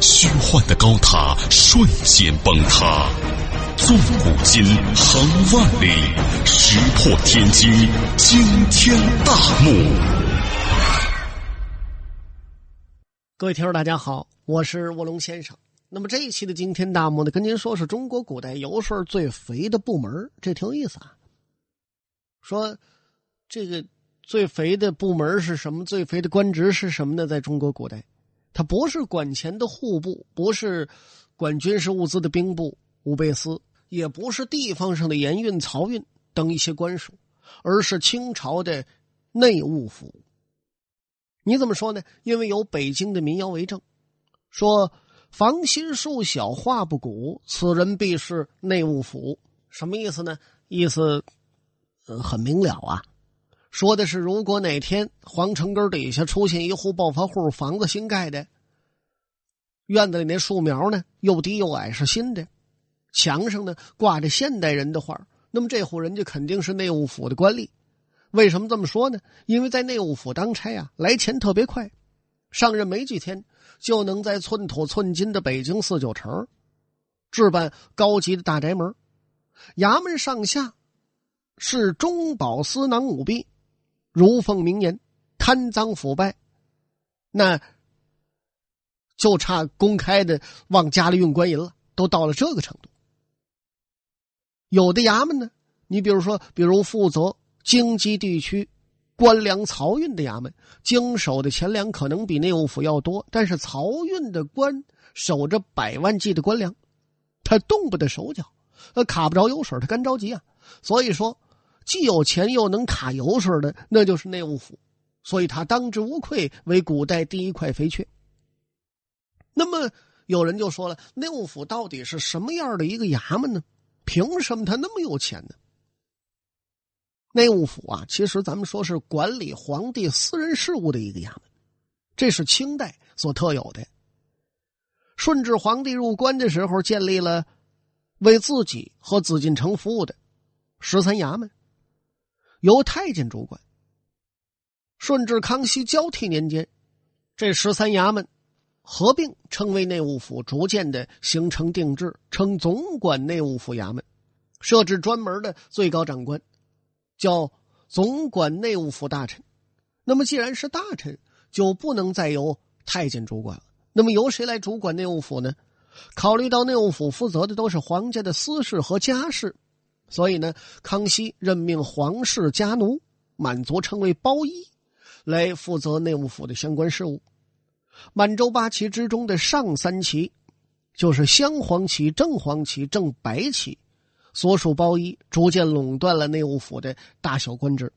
虚幻的高塔瞬间崩塌，纵古今，横万里，石破天惊，惊天大幕。各位听众，大家好，我是卧龙先生。那么这一期的惊天大幕呢，跟您说是中国古代油水最肥的部门，这挺有意思啊。说这个最肥的部门是什么？最肥的官职是什么呢？在中国古代。他不是管钱的户部，不是管军事物资的兵部武备司，也不是地方上的盐运、漕运等一些官署，而是清朝的内务府。你怎么说呢？因为有北京的民谣为证，说“房心术小，话不古，此人必是内务府”。什么意思呢？意思呃很明了啊。说的是，如果哪天皇城根底下出现一户暴发户，房子新盖的，院子里那树苗呢又低又矮，是新的，墙上呢挂着现代人的画，那么这户人家肯定是内务府的官吏。为什么这么说呢？因为在内务府当差啊，来钱特别快，上任没几天就能在寸土寸金的北京四九城置办高级的大宅门，衙门上下是中饱私囊舞弊。如奉名言，贪赃腐败，那就差公开的往家里运官银了，都到了这个程度。有的衙门呢，你比如说，比如负责京畿地区官粮漕运的衙门，经手的钱粮可能比内务府要多，但是漕运的官守着百万计的官粮，他动不得手脚，呃，卡不着油水，他干着急啊，所以说。既有钱又能卡油水的，那就是内务府，所以他当之无愧为古代第一块肥缺。那么有人就说了，内务府到底是什么样的一个衙门呢？凭什么他那么有钱呢？内务府啊，其实咱们说是管理皇帝私人事务的一个衙门，这是清代所特有的。顺治皇帝入关的时候，建立了为自己和紫禁城服务的十三衙门。由太监主管。顺治、康熙交替年间，这十三衙门合并称为内务府，逐渐的形成定制，称总管内务府衙门，设置专门的最高长官，叫总管内务府大臣。那么，既然是大臣，就不能再由太监主管了。那么，由谁来主管内务府呢？考虑到内务府负责的都是皇家的私事和家事。所以呢，康熙任命皇室家奴，满族称为包衣，来负责内务府的相关事务。满洲八旗之中的上三旗，就是镶黄旗、正黄旗、正白旗，所属包衣逐渐垄断了内务府的大小官职。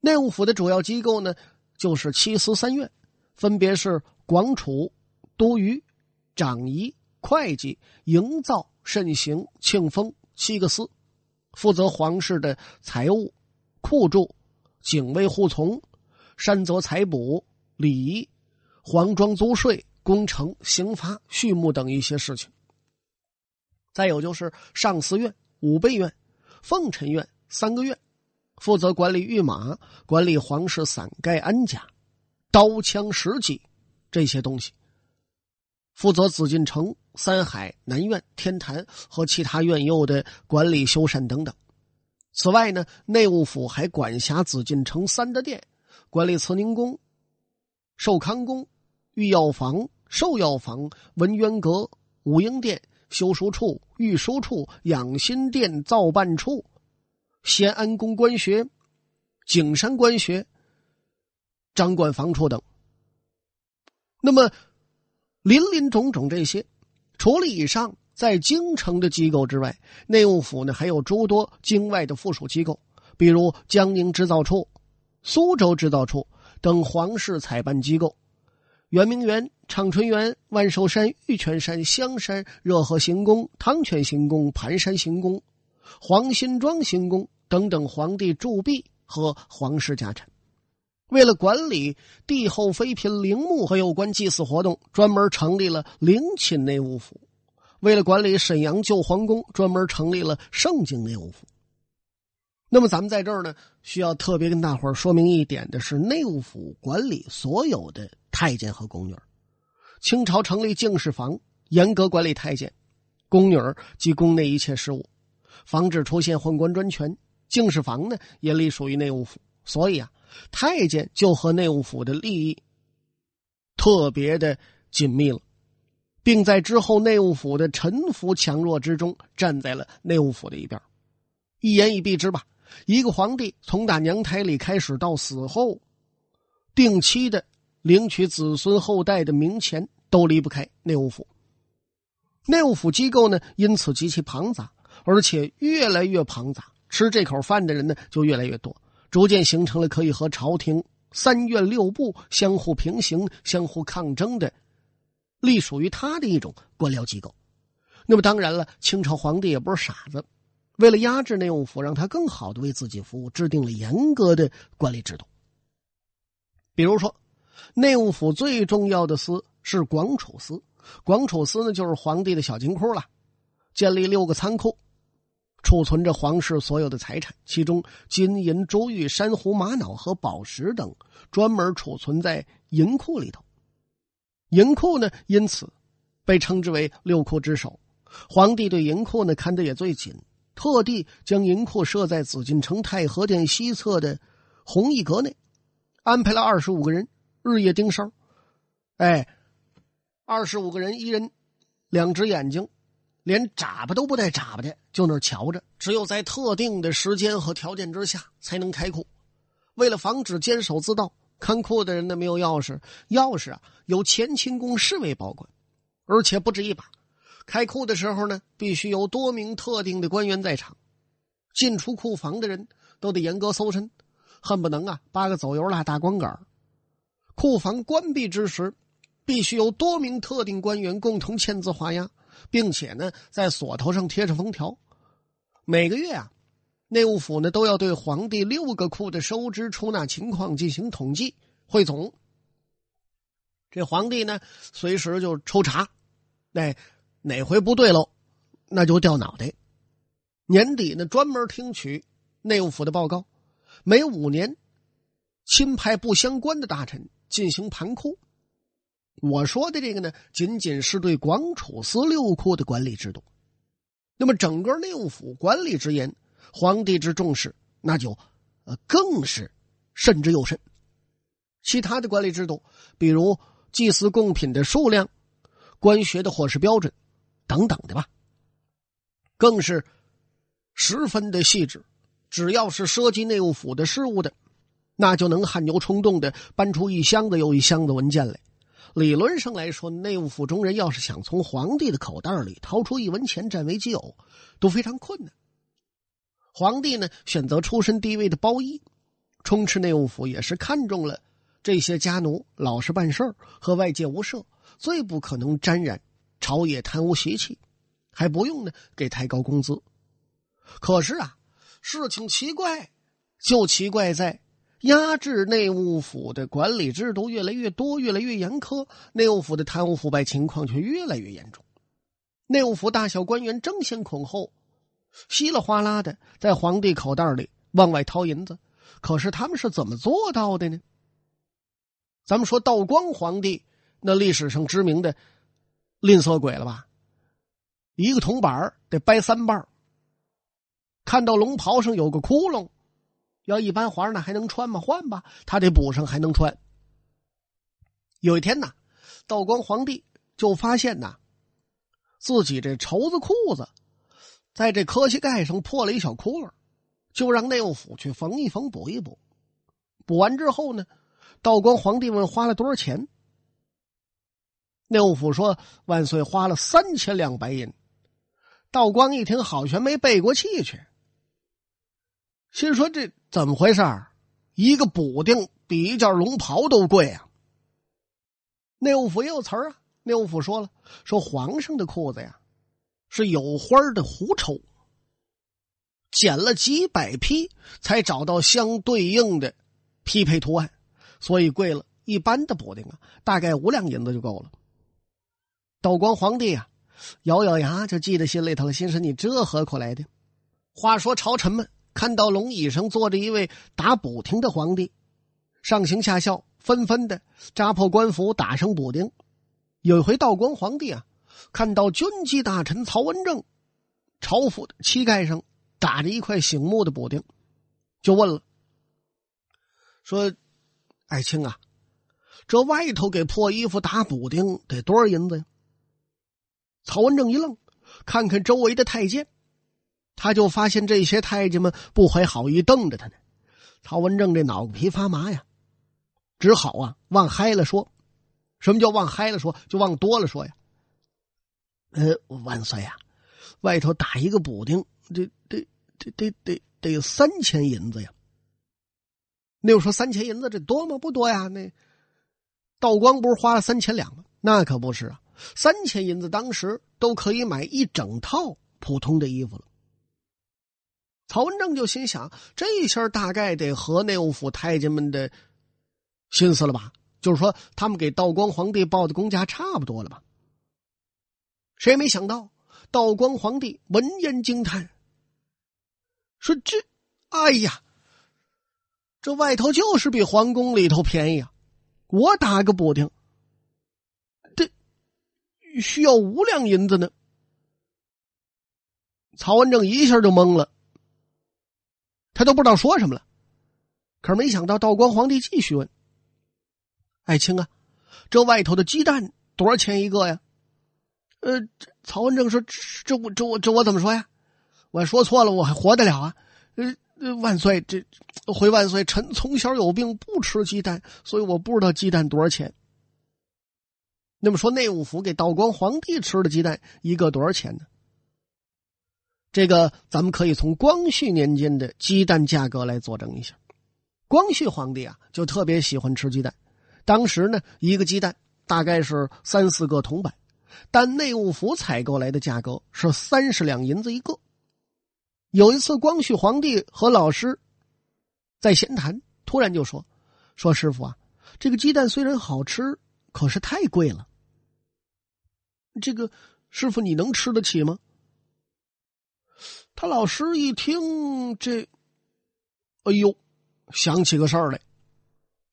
内务府的主要机构呢，就是七司三院，分别是广储、都虞、长仪、会计、营造、慎刑、庆丰。七个司，负责皇室的财务、库贮、警卫护从、山泽采补、礼仪、黄庄租税、工程、刑罚、畜牧等一些事情。再有就是上司院、武备院、奉臣院三个院，负责管理御马、管理皇室伞盖鞍甲、刀枪石戟这些东西。负责紫禁城、三海、南苑、天坛和其他院囿的管理修缮等等。此外呢，内务府还管辖紫禁城三大殿，管理慈宁宫、寿康宫、御药房、寿药房、文渊阁、武英殿、修书处、御书处、养心殿、造办处、咸安宫官学、景山官学、掌管房处等。那么。林林种种这些，除了以上在京城的机构之外，内务府呢还有诸多京外的附属机构，比如江宁织造处、苏州织造处等皇室采办机构。圆明园长春园、万寿山、玉泉山、香山、热河行宫、汤泉行宫、盘山行宫、黄新庄行宫等等皇帝铸币和皇室家产。为了管理帝后妃嫔陵墓和有关祭祀活动，专门成立了陵寝内务府；为了管理沈阳旧皇宫，专门成立了盛京内务府。那么，咱们在这儿呢，需要特别跟大伙儿说明一点的是，内务府管理所有的太监和宫女。清朝成立敬事房，严格管理太监、宫女及宫内一切事务，防止出现宦官专权。敬事房呢，也隶属于内务府，所以啊，太监就和内务府的利益特别的紧密了，并在之后内务府的臣服强弱之中，站在了内务府的一边。一言以蔽之吧。一个皇帝从打娘胎里开始到死后，定期的领取子孙后代的名钱，都离不开内务府。内务府机构呢，因此极其庞杂，而且越来越庞杂，吃这口饭的人呢就越来越多，逐渐形成了可以和朝廷三院六部相互平行、相互抗争的，隶属于他的一种官僚机构。那么当然了，清朝皇帝也不是傻子。为了压制内务府，让他更好的为自己服务，制定了严格的管理制度。比如说，内务府最重要的司是广储司，广储司呢就是皇帝的小金库了，建立六个仓库，储存着皇室所有的财产，其中金银珠玉、珊瑚玛瑙和宝石等专门储存在银库里头。银库呢，因此被称之为六库之首。皇帝对银库呢看得也最紧。特地将银库设在紫禁城太和殿西侧的红衣阁内，安排了二十五个人日夜盯梢。哎，二十五个人，一人两只眼睛，连眨巴都不带眨巴的，就那瞧着。只有在特定的时间和条件之下才能开库。为了防止监守自盗，看库的人呢没有钥匙，钥匙啊由乾清宫侍卫保管，而且不止一把。开库的时候呢，必须有多名特定的官员在场，进出库房的人都得严格搜身，恨不能啊扒个走油啦大光杆库房关闭之时，必须有多名特定官员共同签字画押，并且呢在锁头上贴上封条。每个月啊，内务府呢都要对皇帝六个库的收支出纳情况进行统计汇总。这皇帝呢随时就抽查，哎。哪回不对喽，那就掉脑袋。年底呢，专门听取内务府的报告。每五年，钦派不相关的大臣进行盘库。我说的这个呢，仅仅是对广储司六库的管理制度。那么，整个内务府管理之严，皇帝之重视，那就呃更是慎之又慎。其他的管理制度，比如祭祀贡品的数量、官学的伙食标准。等等的吧，更是十分的细致。只要是涉及内务府的事务的，那就能汗牛充栋的搬出一箱子又一箱子文件来。理论上来说，内务府中人要是想从皇帝的口袋里掏出一文钱占为己有，都非常困难。皇帝呢，选择出身低微的包衣，充斥内务府，也是看中了这些家奴老实办事和外界无涉，最不可能沾染。朝野贪污习气，还不用呢给太高工资。可是啊，事情奇怪，就奇怪在压制内务府的管理制度越来越多，越来越严苛，内务府的贪污腐败情况却越来越严重。内务府大小官员争先恐后，稀里哗啦的在皇帝口袋里往外掏银子。可是他们是怎么做到的呢？咱们说道光皇帝，那历史上知名的。吝啬鬼了吧？一个铜板得掰三半看到龙袍上有个窟窿，要一般皇上那还能穿吗？换吧，他得补上还能穿。有一天呐，道光皇帝就发现呐，自己这绸子裤子在这磕膝盖上破了一小窟窿，就让内务府去缝一缝、补一补。补完之后呢，道光皇帝问花了多少钱。内务府说：“万岁花了三千两白银。”道光一听，好悬没背过气去，心说：“这怎么回事儿一个补丁比一件龙袍都贵啊！”内务府也有词儿啊。内务府说了，说皇上的裤子呀，是有花的狐绸，剪了几百匹才找到相对应的匹配图案，所以贵了。一般的补丁啊，大概五两银子就够了。道光皇帝啊，咬咬牙就记在心里头了，心说你这何苦来的？话说朝臣们看到龙椅上坐着一位打补丁的皇帝，上行下效，纷纷的扎破官服，打上补丁。有一回，道光皇帝啊，看到军机大臣曹文正朝服的膝盖上打着一块醒目的补丁，就问了，说：“爱卿啊。”这外头给破衣服打补丁得多少银子呀？曹文正一愣，看看周围的太监，他就发现这些太监们不怀好意瞪着他呢。曹文正这脑皮发麻呀，只好啊往嗨了说：“什么叫往嗨了说？就往多了说呀。”呃，万岁呀，外头打一个补丁，得得得得得得三千银子呀。那又说三千银子这多吗？不多呀，那。道光不是花了三千两吗？那可不是啊，三千银子当时都可以买一整套普通的衣服了。曹文正就心想，这下大概得和内务府太监们的心思了吧？就是说，他们给道光皇帝报的工价差不多了吧？谁也没想到，道光皇帝闻言惊叹，说：“这，哎呀，这外头就是比皇宫里头便宜啊！”我打个补丁，需要五两银子呢。曹文正一下就懵了，他都不知道说什么了。可是没想到道光皇帝继续问：“爱卿啊，这外头的鸡蛋多少钱一个呀？”呃，曹文正说：“这我这我这我怎么说呀？我说错了，我还活得了啊？”呃。万岁，这回万岁！臣从小有病，不吃鸡蛋，所以我不知道鸡蛋多少钱。那么说，内务府给道光皇帝吃的鸡蛋一个多少钱呢？这个咱们可以从光绪年间的鸡蛋价格来佐证一下。光绪皇帝啊，就特别喜欢吃鸡蛋。当时呢，一个鸡蛋大概是三四个铜板，但内务府采购来的价格是三十两银子一个。有一次，光绪皇帝和老师在闲谈，突然就说：“说师傅啊，这个鸡蛋虽然好吃，可是太贵了。这个师傅你能吃得起吗？”他老师一听这，哎呦，想起个事儿来，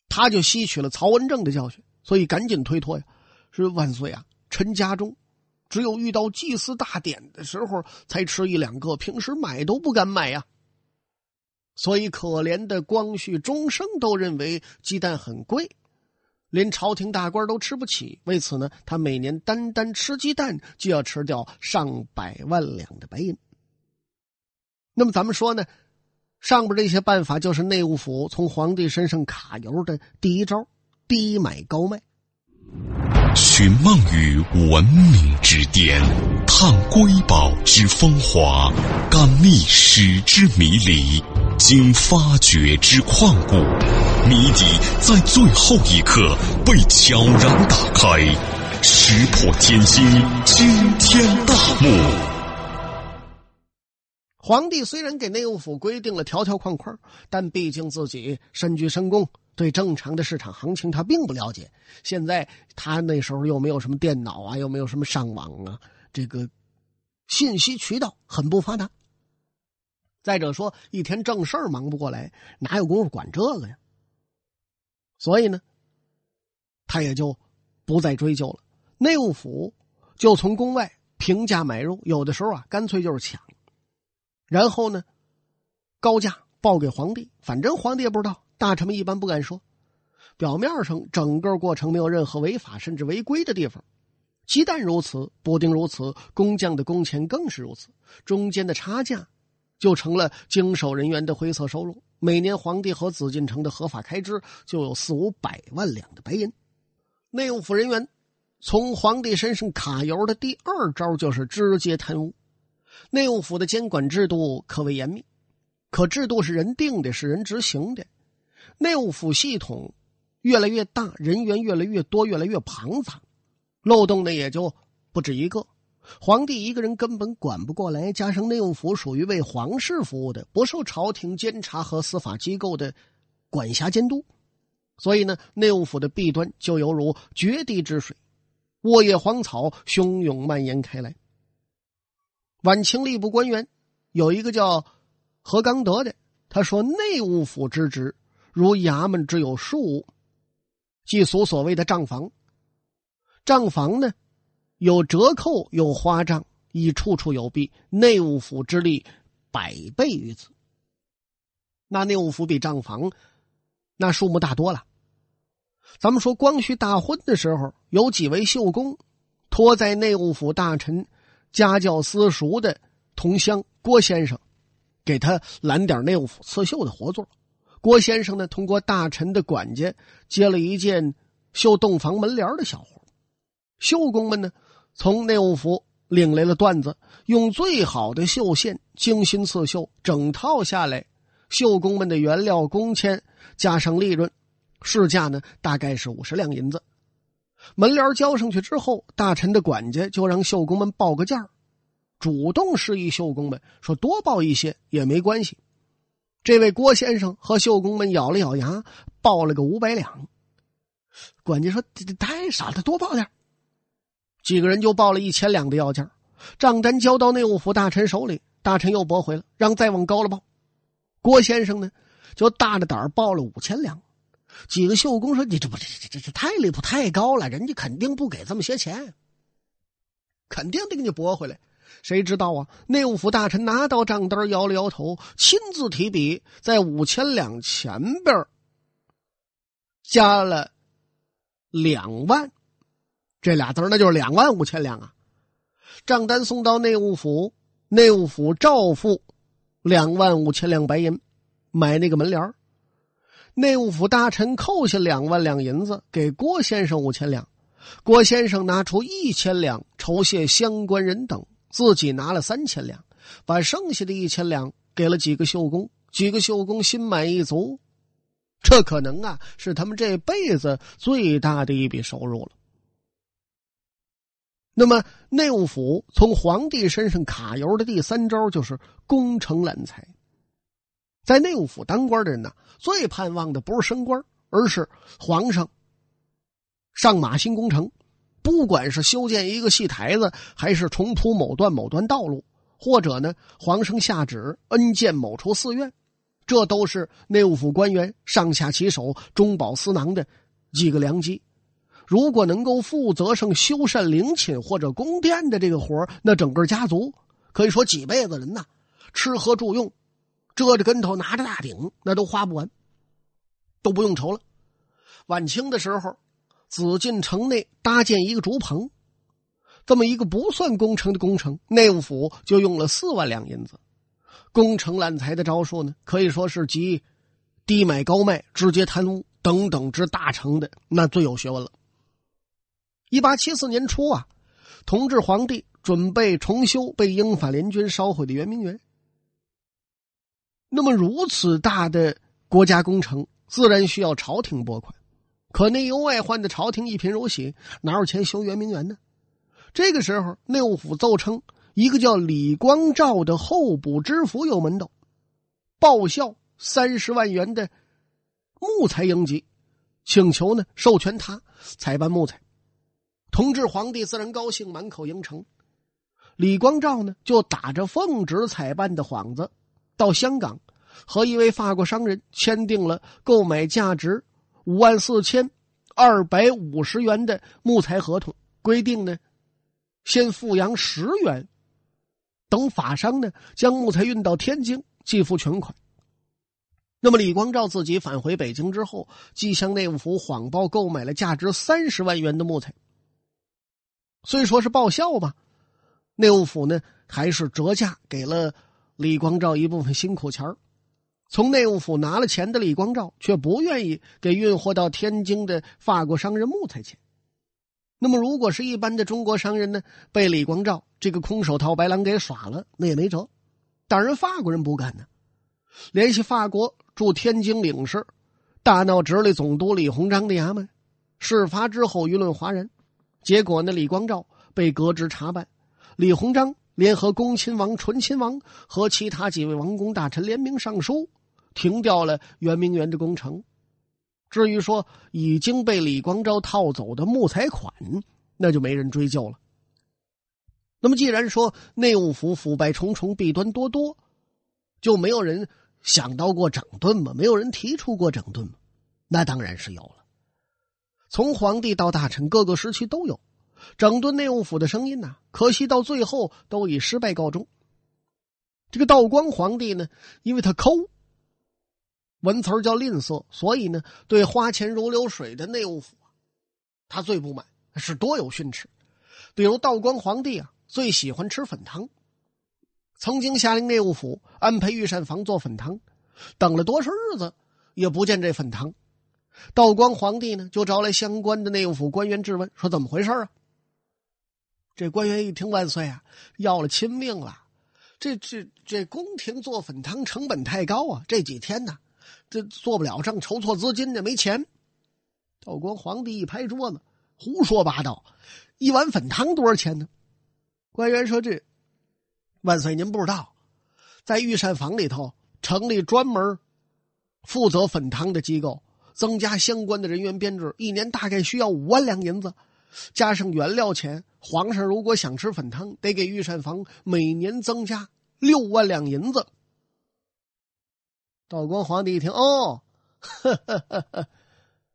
他就吸取了曹文正的教训，所以赶紧推脱呀：“说万岁啊，臣家中。”只有遇到祭祀大典的时候才吃一两个，平时买都不敢买呀。所以可怜的光绪终生都认为鸡蛋很贵，连朝廷大官都吃不起。为此呢，他每年单单吃鸡蛋就要吃掉上百万两的白银。那么咱们说呢，上边这些办法就是内务府从皇帝身上卡油的第一招：低买高卖。寻梦于文明之巅，探瑰宝之风华，感历史之迷离，经发掘之旷古，谜底在最后一刻被悄然打开，石破天惊，惊天大幕。皇帝虽然给内务府规定了条条框框，但毕竟自己身居深宫。对正常的市场行情，他并不了解。现在他那时候又没有什么电脑啊，又没有什么上网啊，这个信息渠道很不发达。再者说，一天正事儿忙不过来，哪有功夫管这个呀？所以呢，他也就不再追究了。内务府就从宫外平价买入，有的时候啊，干脆就是抢，然后呢，高价报给皇帝，反正皇帝也不知道。大臣们一般不敢说，表面上整个过程没有任何违法甚至违规的地方，鸡蛋如此，布丁如此，工匠的工钱更是如此，中间的差价就成了经手人员的灰色收入。每年皇帝和紫禁城的合法开支就有四五百万两的白银。内务府人员从皇帝身上卡油的第二招就是直接贪污。内务府的监管制度可谓严密，可制度是人定的，是人执行的。内务府系统越来越大，人员越来越多，越来越庞杂，漏洞呢也就不止一个。皇帝一个人根本管不过来，加上内务府属于为皇室服务的，不受朝廷监察和司法机构的管辖监督，所以呢，内务府的弊端就犹如决堤之水，沃野荒草，汹涌蔓延开来。晚清吏部官员有一个叫何刚德的，他说：“内务府之职，如衙门之有数，即俗所谓的账房。账房呢？”有折扣，有花账，已处处有弊。内务府之力百倍于此。那内务府比账房那数目大多了。咱们说光绪大婚的时候，有几位绣工托在内务府大臣家教私塾的同乡郭先生，给他揽点内务府刺绣的活做。郭先生呢，通过大臣的管家接了一件绣洞房门帘的小活。绣工们呢？从内务府领来了缎子，用最好的绣线精心刺绣，整套下来，绣工们的原料工钱加上利润，市价呢大概是五十两银子。门帘交上去之后，大臣的管家就让绣工们报个价主动示意绣工们说多报一些也没关系。这位郭先生和绣工们咬了咬牙，报了个五百两。管家说：“这这太少了，多报点。”几个人就报了一千两的要价，账单交到内务府大臣手里，大臣又驳回了，让再往高了报。郭先生呢，就大着胆报了五千两。几个绣工说：“你这不这这这这太离谱，太高了，人家肯定不给这么些钱，肯定得给你驳回来。”谁知道啊？内务府大臣拿到账单，摇了摇头，亲自提笔在五千两前边加了两万。这俩字那就是两万五千两啊！账单送到内务府，内务府照付两万五千两白银，买那个门帘内务府大臣扣下两万两银子给郭先生五千两，郭先生拿出一千两酬谢相关人等，自己拿了三千两，把剩下的一千两给了几个绣工，几个绣工心满意足，这可能啊是他们这辈子最大的一笔收入了。那么，内务府从皇帝身上卡油的第三招就是攻城揽财。在内务府当官的人呢，最盼望的不是升官，而是皇上上马新工程。不管是修建一个戏台子，还是重铺某段某段道路，或者呢，皇上下旨恩建某处寺院，这都是内务府官员上下其手、中饱私囊的几个良机。如果能够负责上修缮陵寝或者宫殿的这个活那整个家族可以说几辈子人呐，吃喝住用，遮着跟头拿着大顶，那都花不完，都不用愁了。晚清的时候，紫禁城内搭建一个竹棚，这么一个不算工程的工程，内务府就用了四万两银子。工程揽财的招数呢，可以说是集低买高卖、直接贪污等等之大成的那最有学问了。一八七四年初啊，同治皇帝准备重修被英法联军烧毁的圆明园。那么如此大的国家工程，自然需要朝廷拨款。可内忧外患的朝廷一贫如洗，哪有钱修圆明园呢？这个时候，内务府奏称，一个叫李光照的候补知府有门道，报效三十万元的木材应急，请求呢授权他采办木材。同治皇帝自然高兴，满口应承。李光照呢，就打着奉旨采办的幌子，到香港和一位法国商人签订了购买价值五万四千二百五十元的木材合同。规定呢，先付洋十元，等法商呢将木材运到天津，即付全款。那么，李光照自己返回北京之后，即向内务府谎报购买了价值三十万元的木材。虽说是报效吧，内务府呢还是折价给了李光照一部分辛苦钱从内务府拿了钱的李光照却不愿意给运货到天津的法国商人木材钱。那么，如果是一般的中国商人呢，被李光照这个空手套白狼给耍了，那也没辙。当然法国人不干呢，联系法国驻天津领事，大闹直隶总督李鸿章的衙门。事发之后，舆论哗然，结果呢，李光照被革职查办，李鸿章联合恭亲王、醇亲王和其他几位王公大臣联名上书，停掉了圆明园的工程。至于说已经被李光照套走的木材款，那就没人追究了。那么，既然说内务府腐败重重、弊端多多，就没有人想到过整顿吗？没有人提出过整顿吗？那当然是有了。从皇帝到大臣，各个时期都有整顿内务府的声音呐。可惜到最后都以失败告终。这个道光皇帝呢，因为他抠，文词儿叫吝啬，所以呢，对花钱如流水的内务府啊，他最不满，是多有训斥。比如道光皇帝啊，最喜欢吃粉汤，曾经下令内务府安排御膳房做粉汤，等了多少日子也不见这粉汤。道光皇帝呢，就招来相关的内务府官员质问，说怎么回事啊？这官员一听，万岁啊，要了亲命了！这这这宫廷做粉汤成本太高啊，这几天呢，这做不了账，筹措资金呢没钱。道光皇帝一拍桌子，胡说八道！一碗粉汤多少钱呢？官员说：“这万岁您不知道，在御膳房里头成立专门负责粉汤的机构。”增加相关的人员编制，一年大概需要五万两银子，加上原料钱。皇上如果想吃粉汤，得给御膳房每年增加六万两银子。道光皇帝一听，哦，呵呵呵呵，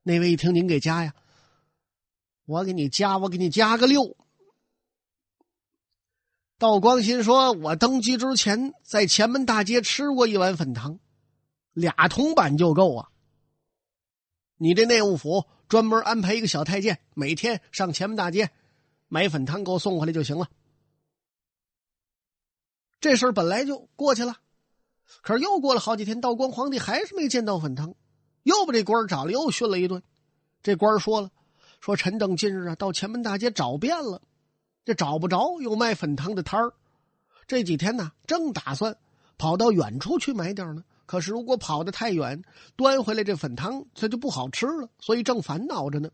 那位一听您给加呀，我给你加，我给你加个六。道光心说，我登基之前在前门大街吃过一碗粉汤，俩铜板就够啊。你这内务府专门安排一个小太监，每天上前门大街买粉汤给我送回来就行了。这事儿本来就过去了，可是又过了好几天，道光皇帝还是没见到粉汤，又把这官找了，又训了一顿。这官说了：“说臣等近日啊，到前门大街找遍了，这找不着有卖粉汤的摊儿。这几天呢，正打算跑到远处去买点呢。”可是，如果跑得太远，端回来这粉汤它就不好吃了，所以正烦恼着呢。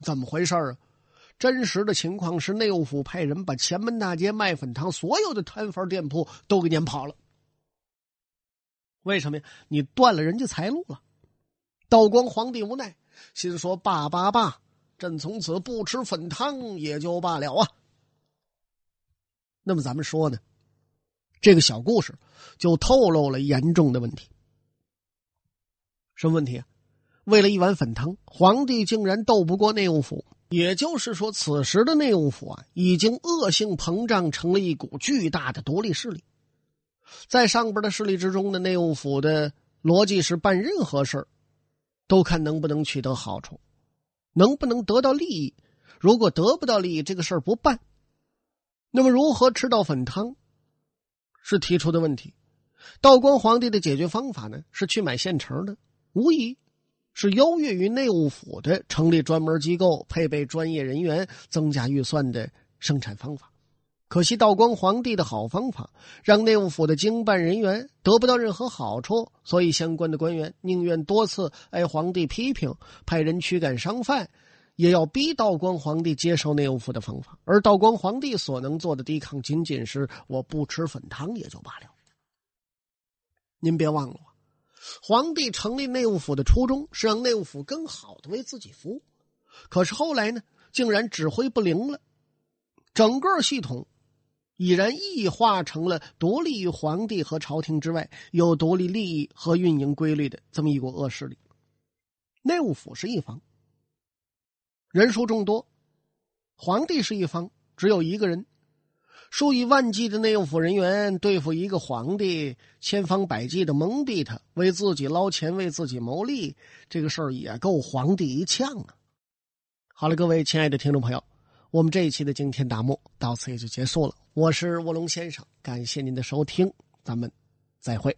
怎么回事啊？真实的情况是，内务府派人把前门大街卖粉汤所有的摊贩店铺都给撵跑了。为什么呀？你断了人家财路了。道光皇帝无奈，心说：“罢罢罢，朕从此不吃粉汤也就罢了啊。”那么咱们说呢？这个小故事就透露了严重的问题。什么问题啊？为了一碗粉汤，皇帝竟然斗不过内务府。也就是说，此时的内务府啊，已经恶性膨胀成了一股巨大的独立势力。在上边的势力之中的内务府的逻辑是：办任何事儿，都看能不能取得好处，能不能得到利益。如果得不到利益，这个事儿不办。那么，如何吃到粉汤？是提出的问题，道光皇帝的解决方法呢？是去买现成的，无疑是优越于内务府的成立专门机构、配备专业人员、增加预算的生产方法。可惜道光皇帝的好方法让内务府的经办人员得不到任何好处，所以相关的官员宁愿多次挨皇帝批评，派人驱赶商贩。也要逼道光皇帝接受内务府的方法，而道光皇帝所能做的抵抗，仅仅是我不吃粉汤也就罢了。您别忘了，皇帝成立内务府的初衷是让内务府更好的为自己服务，可是后来呢，竟然指挥不灵了，整个系统已然异化成了独立于皇帝和朝廷之外，有独立利益和运营规律的这么一股恶势力。内务府是一方。人数众多，皇帝是一方，只有一个人，数以万计的内务府人员对付一个皇帝，千方百计的蒙蔽他，为自己捞钱，为自己谋利，这个事儿也够皇帝一呛啊！好了，各位亲爱的听众朋友，我们这一期的惊天大幕到此也就结束了。我是卧龙先生，感谢您的收听，咱们再会。